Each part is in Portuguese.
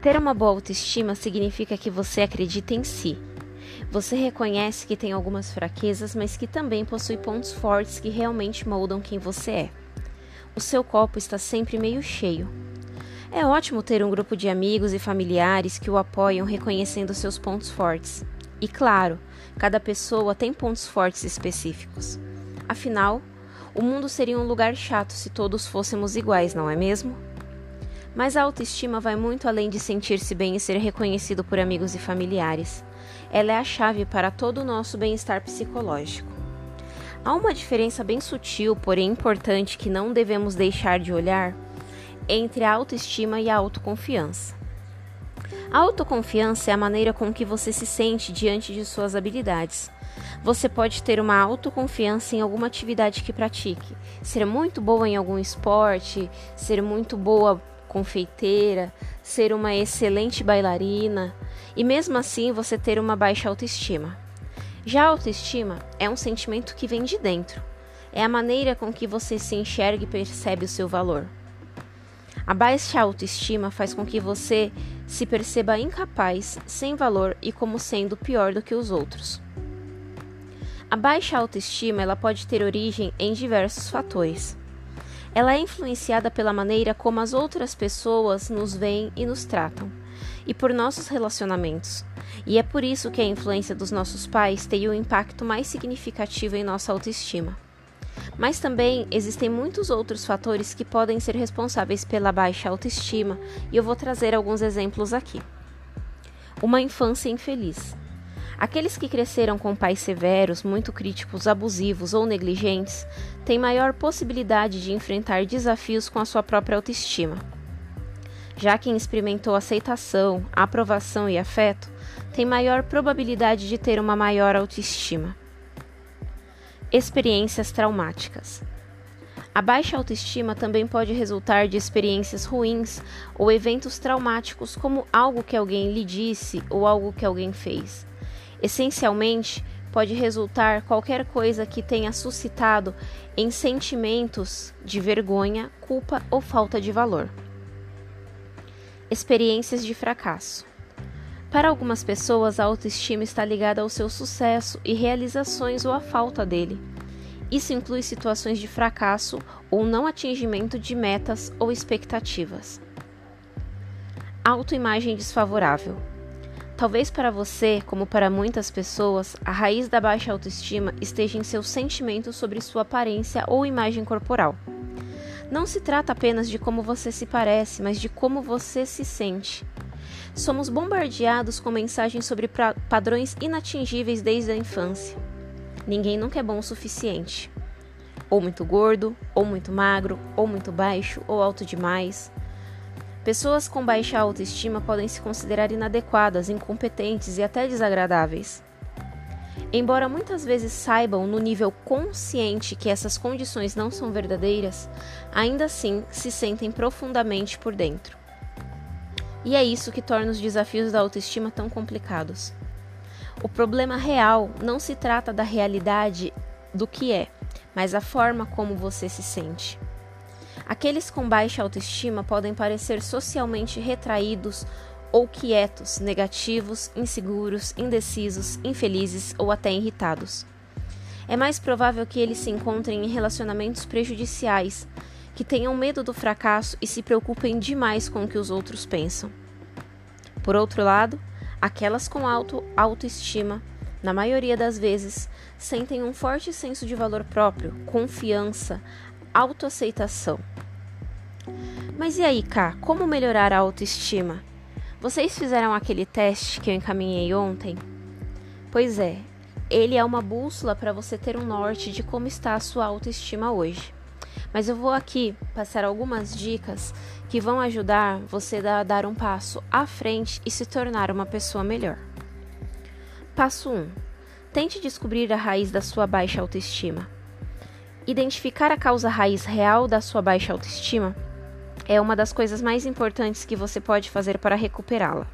Ter uma boa autoestima significa que você acredita em si. Você reconhece que tem algumas fraquezas, mas que também possui pontos fortes que realmente moldam quem você é. O seu copo está sempre meio cheio. É ótimo ter um grupo de amigos e familiares que o apoiam reconhecendo seus pontos fortes. E claro, cada pessoa tem pontos fortes específicos. Afinal, o mundo seria um lugar chato se todos fôssemos iguais, não é mesmo? Mas a autoestima vai muito além de sentir-se bem e ser reconhecido por amigos e familiares. Ela é a chave para todo o nosso bem-estar psicológico. Há uma diferença bem sutil, porém importante, que não devemos deixar de olhar entre a autoestima e a autoconfiança. A autoconfiança é a maneira com que você se sente diante de suas habilidades. Você pode ter uma autoconfiança em alguma atividade que pratique, ser muito boa em algum esporte, ser muito boa confeiteira, ser uma excelente bailarina e mesmo assim você ter uma baixa autoestima. Já a autoestima é um sentimento que vem de dentro. É a maneira com que você se enxerga e percebe o seu valor. A baixa autoestima faz com que você se perceba incapaz, sem valor e como sendo pior do que os outros. A baixa autoestima ela pode ter origem em diversos fatores. Ela é influenciada pela maneira como as outras pessoas nos veem e nos tratam, e por nossos relacionamentos. E é por isso que a influência dos nossos pais tem um impacto mais significativo em nossa autoestima. Mas também existem muitos outros fatores que podem ser responsáveis pela baixa autoestima, e eu vou trazer alguns exemplos aqui. Uma infância infeliz. Aqueles que cresceram com pais severos, muito críticos, abusivos ou negligentes têm maior possibilidade de enfrentar desafios com a sua própria autoestima. Já quem experimentou aceitação, aprovação e afeto tem maior probabilidade de ter uma maior autoestima. Experiências traumáticas. A baixa autoestima também pode resultar de experiências ruins ou eventos traumáticos, como algo que alguém lhe disse ou algo que alguém fez. Essencialmente, pode resultar qualquer coisa que tenha suscitado em sentimentos de vergonha, culpa ou falta de valor. Experiências de fracasso. Para algumas pessoas, a autoestima está ligada ao seu sucesso e realizações ou à falta dele. Isso inclui situações de fracasso ou não atingimento de metas ou expectativas. Autoimagem desfavorável. Talvez para você, como para muitas pessoas, a raiz da baixa autoestima esteja em seus sentimentos sobre sua aparência ou imagem corporal. Não se trata apenas de como você se parece, mas de como você se sente. Somos bombardeados com mensagens sobre padrões inatingíveis desde a infância. Ninguém nunca é bom o suficiente. Ou muito gordo, ou muito magro, ou muito baixo, ou alto demais. Pessoas com baixa autoestima podem se considerar inadequadas, incompetentes e até desagradáveis. Embora muitas vezes saibam no nível consciente que essas condições não são verdadeiras, ainda assim se sentem profundamente por dentro. E é isso que torna os desafios da autoestima tão complicados. O problema real não se trata da realidade do que é, mas a forma como você se sente. Aqueles com baixa autoestima podem parecer socialmente retraídos ou quietos, negativos, inseguros, indecisos, infelizes ou até irritados. É mais provável que eles se encontrem em relacionamentos prejudiciais, que tenham medo do fracasso e se preocupem demais com o que os outros pensam. Por outro lado, aquelas com alto autoestima, na maioria das vezes, sentem um forte senso de valor próprio, confiança, autoaceitação. Mas e aí, Cá, como melhorar a autoestima? Vocês fizeram aquele teste que eu encaminhei ontem? Pois é, ele é uma bússola para você ter um norte de como está a sua autoestima hoje. Mas eu vou aqui passar algumas dicas que vão ajudar você a dar um passo à frente e se tornar uma pessoa melhor. Passo 1. Tente descobrir a raiz da sua baixa autoestima. Identificar a causa raiz real da sua baixa autoestima é uma das coisas mais importantes que você pode fazer para recuperá-la.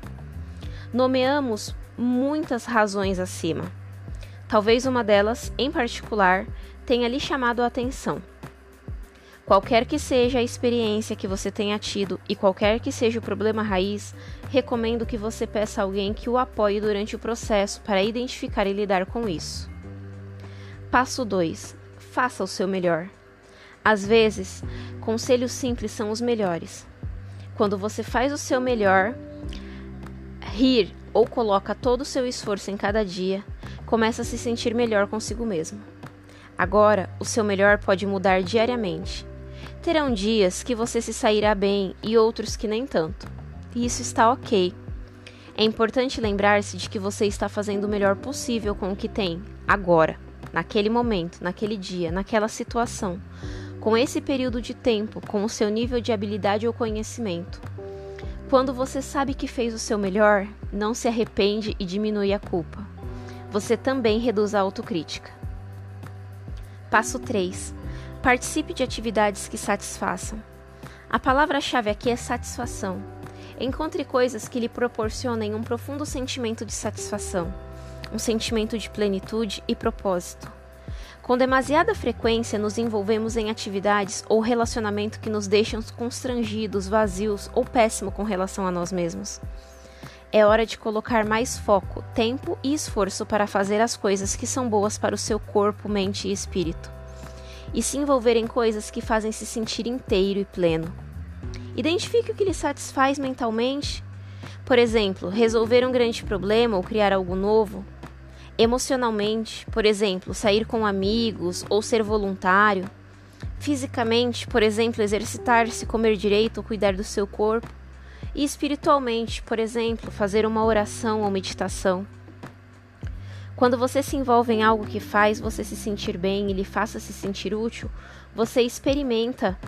Nomeamos muitas razões acima. Talvez uma delas, em particular, tenha lhe chamado a atenção. Qualquer que seja a experiência que você tenha tido e qualquer que seja o problema raiz, recomendo que você peça alguém que o apoie durante o processo para identificar e lidar com isso. Passo 2. Faça o seu melhor. Às vezes, conselhos simples são os melhores. Quando você faz o seu melhor, rir ou coloca todo o seu esforço em cada dia, começa a se sentir melhor consigo mesmo. Agora, o seu melhor pode mudar diariamente. Terão dias que você se sairá bem e outros que nem tanto. E isso está ok. É importante lembrar-se de que você está fazendo o melhor possível com o que tem, agora, naquele momento, naquele dia, naquela situação, com esse período de tempo, com o seu nível de habilidade ou conhecimento. Quando você sabe que fez o seu melhor, não se arrepende e diminui a culpa. Você também reduz a autocrítica. Passo 3. Participe de atividades que satisfaçam. A palavra-chave aqui é satisfação. Encontre coisas que lhe proporcionem um profundo sentimento de satisfação, um sentimento de plenitude e propósito. Com demasiada frequência, nos envolvemos em atividades ou relacionamento que nos deixam constrangidos, vazios ou péssimo com relação a nós mesmos. É hora de colocar mais foco, tempo e esforço para fazer as coisas que são boas para o seu corpo, mente e espírito e se envolver em coisas que fazem se sentir inteiro e pleno. Identifique o que lhe satisfaz mentalmente. Por exemplo, resolver um grande problema ou criar algo novo. Emocionalmente, por exemplo, sair com amigos ou ser voluntário. Fisicamente, por exemplo, exercitar-se, comer direito ou cuidar do seu corpo. E espiritualmente, por exemplo, fazer uma oração ou meditação. Quando você se envolve em algo que faz você se sentir bem e lhe faça se sentir útil, você experimenta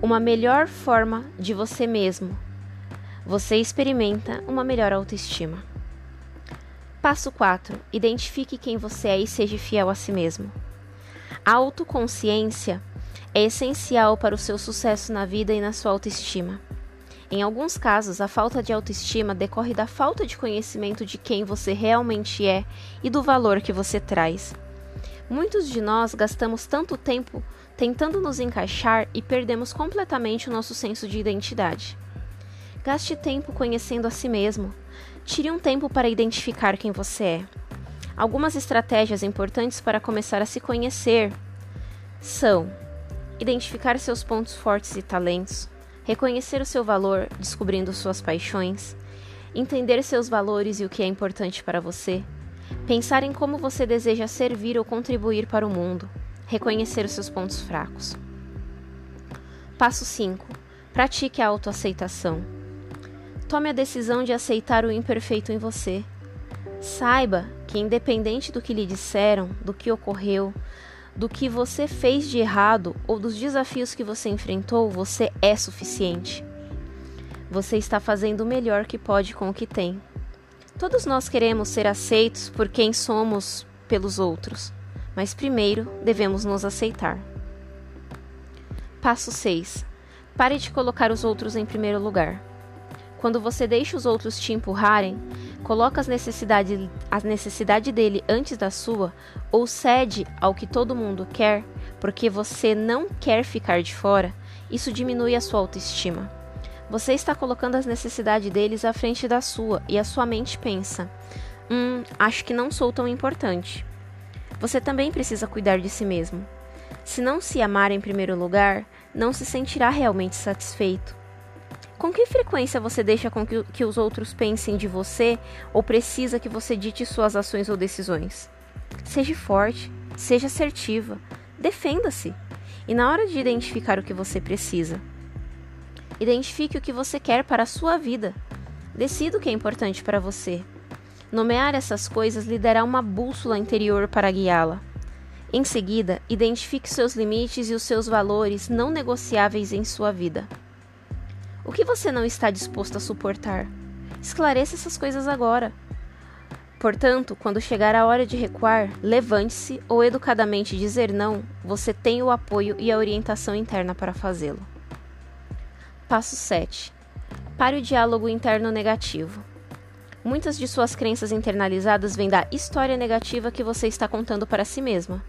uma melhor forma de você mesmo. Você experimenta uma melhor autoestima. Passo 4. Identifique quem você é e seja fiel a si mesmo. A autoconsciência é essencial para o seu sucesso na vida e na sua autoestima. Em alguns casos, a falta de autoestima decorre da falta de conhecimento de quem você realmente é e do valor que você traz. Muitos de nós gastamos tanto tempo tentando nos encaixar e perdemos completamente o nosso senso de identidade. Gaste tempo conhecendo a si mesmo. Tire um tempo para identificar quem você é. Algumas estratégias importantes para começar a se conhecer são identificar seus pontos fortes e talentos, reconhecer o seu valor, descobrindo suas paixões, entender seus valores e o que é importante para você, pensar em como você deseja servir ou contribuir para o mundo, reconhecer os seus pontos fracos. Passo 5. Pratique a autoaceitação. Tome a decisão de aceitar o imperfeito em você. Saiba que, independente do que lhe disseram, do que ocorreu, do que você fez de errado ou dos desafios que você enfrentou, você é suficiente. Você está fazendo o melhor que pode com o que tem. Todos nós queremos ser aceitos por quem somos pelos outros, mas primeiro devemos nos aceitar. Passo 6. Pare de colocar os outros em primeiro lugar. Quando você deixa os outros te empurrarem, coloca as necessidades, a necessidade dele antes da sua, ou cede ao que todo mundo quer, porque você não quer ficar de fora, isso diminui a sua autoestima. Você está colocando as necessidades deles à frente da sua e a sua mente pensa: Hum, acho que não sou tão importante. Você também precisa cuidar de si mesmo. Se não se amar em primeiro lugar, não se sentirá realmente satisfeito. Com que frequência você deixa com que, que os outros pensem de você ou precisa que você dite suas ações ou decisões? Seja forte, seja assertiva, defenda-se. E na hora de identificar o que você precisa, identifique o que você quer para a sua vida. Decida o que é importante para você. Nomear essas coisas lhe dará uma bússola interior para guiá-la. Em seguida, identifique seus limites e os seus valores não negociáveis em sua vida. O que você não está disposto a suportar? Esclareça essas coisas agora. Portanto, quando chegar a hora de recuar, levante-se ou educadamente dizer não, você tem o apoio e a orientação interna para fazê-lo. Passo 7. Pare o diálogo interno negativo. Muitas de suas crenças internalizadas vêm da história negativa que você está contando para si mesma.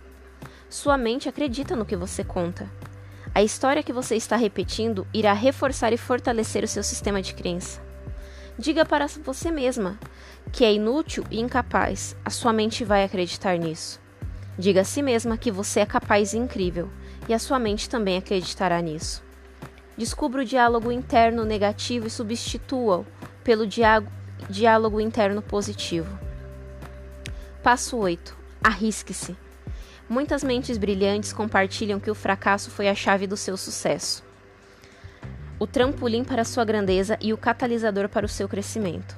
Sua mente acredita no que você conta. A história que você está repetindo irá reforçar e fortalecer o seu sistema de crença. Diga para você mesma que é inútil e incapaz. A sua mente vai acreditar nisso. Diga a si mesma que você é capaz e incrível, e a sua mente também acreditará nisso. Descubra o diálogo interno negativo e substitua-o pelo diálogo interno positivo. Passo 8. Arrisque-se. Muitas mentes brilhantes compartilham que o fracasso foi a chave do seu sucesso, o trampolim para sua grandeza e o catalisador para o seu crescimento.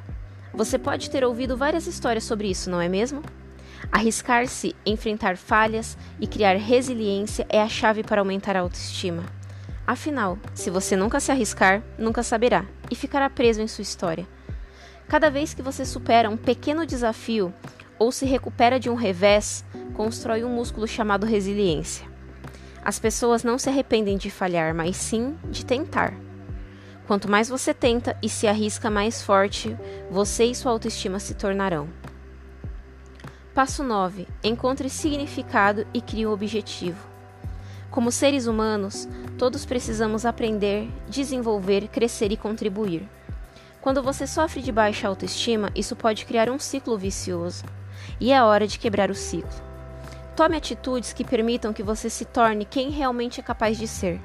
Você pode ter ouvido várias histórias sobre isso, não é mesmo? Arriscar-se, enfrentar falhas e criar resiliência é a chave para aumentar a autoestima. Afinal, se você nunca se arriscar, nunca saberá e ficará preso em sua história. Cada vez que você supera um pequeno desafio ou se recupera de um revés, constrói um músculo chamado resiliência. As pessoas não se arrependem de falhar, mas sim de tentar. Quanto mais você tenta e se arrisca, mais forte você e sua autoestima se tornarão. Passo 9. Encontre significado e crie um objetivo. Como seres humanos, todos precisamos aprender, desenvolver, crescer e contribuir. Quando você sofre de baixa autoestima, isso pode criar um ciclo vicioso. E é hora de quebrar o ciclo. Tome atitudes que permitam que você se torne quem realmente é capaz de ser.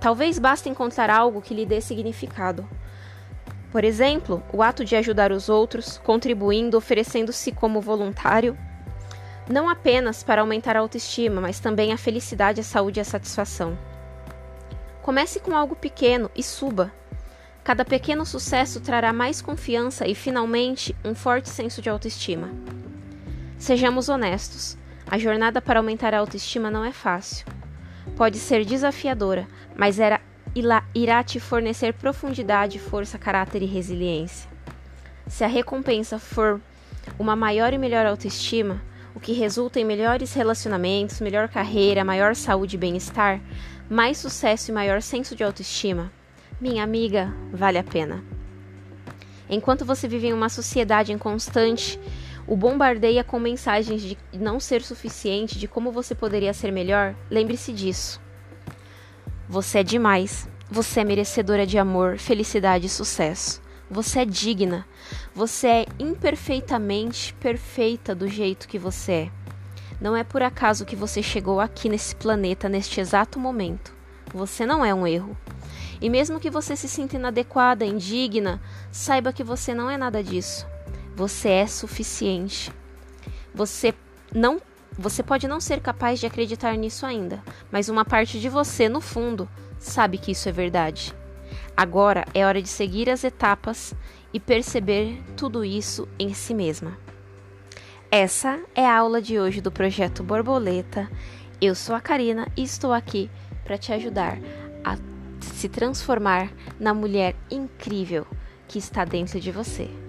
Talvez basta encontrar algo que lhe dê significado. Por exemplo, o ato de ajudar os outros, contribuindo, oferecendo-se como voluntário, não apenas para aumentar a autoestima, mas também a felicidade, a saúde e a satisfação. Comece com algo pequeno e suba. Cada pequeno sucesso trará mais confiança e, finalmente, um forte senso de autoestima. Sejamos honestos. A jornada para aumentar a autoestima não é fácil. Pode ser desafiadora, mas era, irá te fornecer profundidade, força, caráter e resiliência. Se a recompensa for uma maior e melhor autoestima, o que resulta em melhores relacionamentos, melhor carreira, maior saúde e bem-estar, mais sucesso e maior senso de autoestima, minha amiga, vale a pena. Enquanto você vive em uma sociedade em constante o bombardeia com mensagens de não ser suficiente, de como você poderia ser melhor, lembre-se disso. Você é demais. Você é merecedora de amor, felicidade e sucesso. Você é digna. Você é imperfeitamente perfeita do jeito que você é. Não é por acaso que você chegou aqui nesse planeta neste exato momento. Você não é um erro. E mesmo que você se sinta inadequada, indigna, saiba que você não é nada disso. Você é suficiente. Você não você pode não ser capaz de acreditar nisso ainda, mas uma parte de você, no fundo, sabe que isso é verdade. Agora é hora de seguir as etapas e perceber tudo isso em si mesma. Essa é a aula de hoje do projeto Borboleta. Eu sou a Karina e estou aqui para te ajudar a se transformar na mulher incrível que está dentro de você.